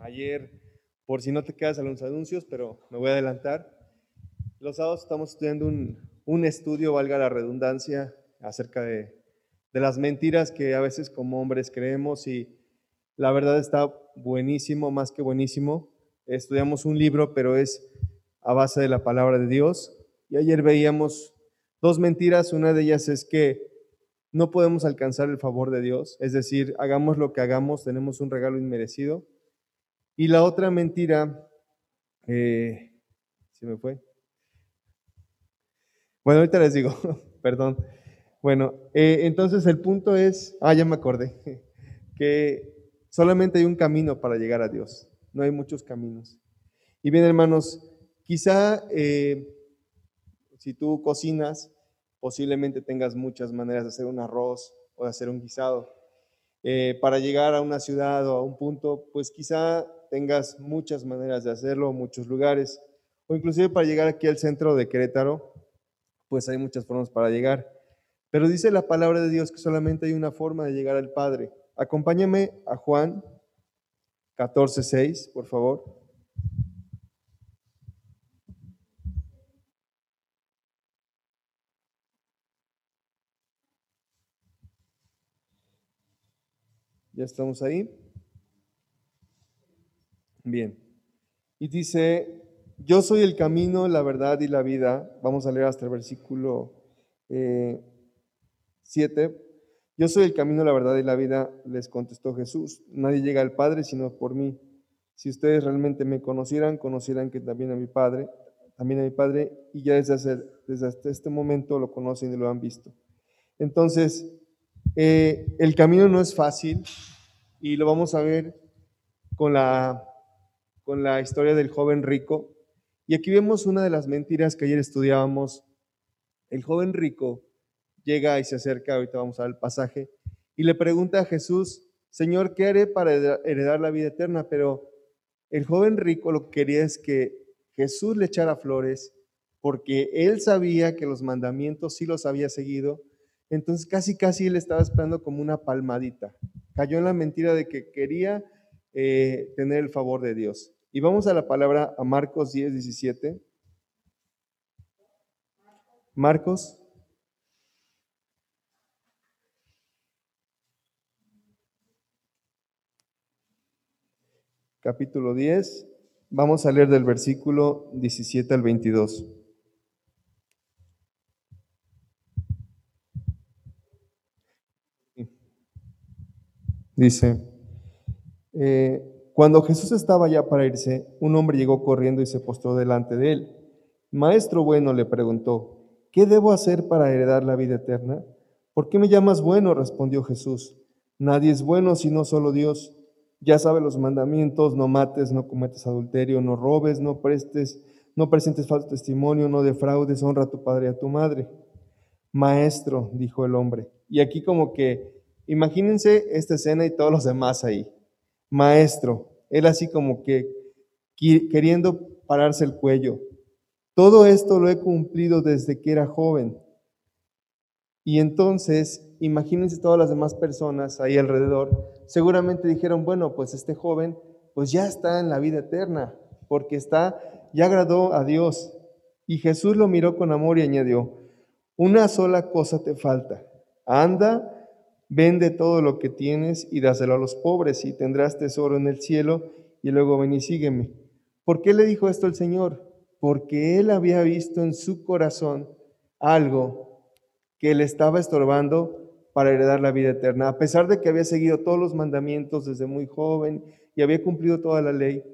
ayer, por si no te quedas a los anuncios, pero me voy a adelantar. Los sábados estamos estudiando un, estudio, valga la redundancia, acerca de, de las mentiras que a veces como hombres creemos y la verdad está buenísimo, más que buenísimo. Estudiamos un libro, pero es a base de la palabra de Dios. Y ayer veíamos dos mentiras. Una de ellas es que no podemos alcanzar el favor de Dios, es decir, hagamos lo que hagamos, tenemos un regalo inmerecido. Y la otra mentira, eh, ¿se me fue? Bueno, ahorita les digo, perdón. Bueno, eh, entonces el punto es, ah, ya me acordé, que solamente hay un camino para llegar a Dios, no hay muchos caminos. Y bien, hermanos, quizá eh, si tú cocinas, posiblemente tengas muchas maneras de hacer un arroz o de hacer un guisado. Eh, para llegar a una ciudad o a un punto, pues quizá tengas muchas maneras de hacerlo, muchos lugares, o inclusive para llegar aquí al centro de Querétaro, pues hay muchas formas para llegar. Pero dice la palabra de Dios que solamente hay una forma de llegar al Padre. Acompáñame a Juan 14:6, por favor. ¿Ya estamos ahí? Bien. Y dice, yo soy el camino, la verdad y la vida. Vamos a leer hasta el versículo 7. Eh, yo soy el camino, la verdad y la vida, les contestó Jesús. Nadie llega al Padre sino por mí. Si ustedes realmente me conocieran, conocieran que también a mi Padre, también a mi Padre, y ya desde, desde este momento lo conocen y lo han visto. Entonces, eh, el camino no es fácil y lo vamos a ver con la, con la historia del joven rico. Y aquí vemos una de las mentiras que ayer estudiábamos. El joven rico llega y se acerca, ahorita vamos a ver el pasaje, y le pregunta a Jesús, Señor, ¿qué haré para heredar la vida eterna? Pero el joven rico lo que quería es que Jesús le echara flores porque él sabía que los mandamientos sí los había seguido entonces casi, casi él estaba esperando como una palmadita. Cayó en la mentira de que quería eh, tener el favor de Dios. Y vamos a la palabra a Marcos 10, 17. Marcos. Capítulo 10. Vamos a leer del versículo 17 al 22. Dice, eh, cuando Jesús estaba ya para irse, un hombre llegó corriendo y se postró delante de él. Maestro bueno le preguntó, ¿qué debo hacer para heredar la vida eterna? ¿Por qué me llamas bueno? respondió Jesús. Nadie es bueno sino solo Dios. Ya sabe los mandamientos, no mates, no cometas adulterio, no robes, no prestes, no presentes falso testimonio, no defraudes, honra a tu padre y a tu madre. Maestro, dijo el hombre. Y aquí como que Imagínense esta escena y todos los demás ahí. Maestro, él así como que queriendo pararse el cuello. Todo esto lo he cumplido desde que era joven. Y entonces, imagínense todas las demás personas ahí alrededor, seguramente dijeron, bueno, pues este joven pues ya está en la vida eterna, porque está, ya agradó a Dios. Y Jesús lo miró con amor y añadió, una sola cosa te falta, anda, Vende todo lo que tienes y dáselo a los pobres y tendrás tesoro en el cielo y luego ven y sígueme. ¿Por qué le dijo esto el Señor? Porque él había visto en su corazón algo que le estaba estorbando para heredar la vida eterna. A pesar de que había seguido todos los mandamientos desde muy joven y había cumplido toda la ley,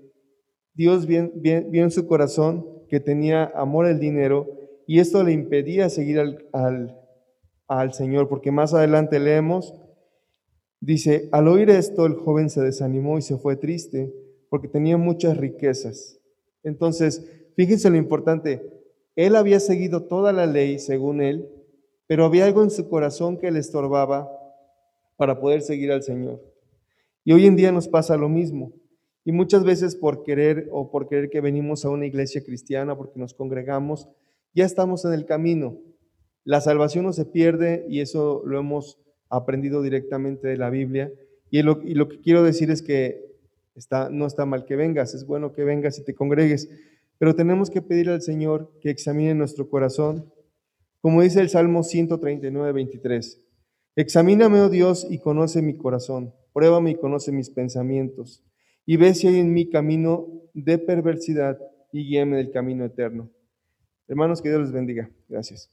Dios vio, en su corazón que tenía amor al dinero y esto le impedía seguir al, al al Señor, porque más adelante leemos, dice, al oír esto el joven se desanimó y se fue triste, porque tenía muchas riquezas. Entonces, fíjense lo importante, él había seguido toda la ley según él, pero había algo en su corazón que le estorbaba para poder seguir al Señor. Y hoy en día nos pasa lo mismo. Y muchas veces por querer o por querer que venimos a una iglesia cristiana, porque nos congregamos, ya estamos en el camino, la salvación no se pierde y eso lo hemos aprendido directamente de la Biblia. Y lo, que quiero decir es que Está, no está mal que vengas, es bueno que vengas y te congregues, pero tenemos que pedir al Señor que examine nuestro corazón, como dice el Salmo 139, 23. Examíname, oh Dios, y conoce mi corazón, pruébame y conoce mis pensamientos, y ve si hay en mi camino de perversidad y guíame del camino eterno. Hermanos, que Dios les bendiga. Gracias.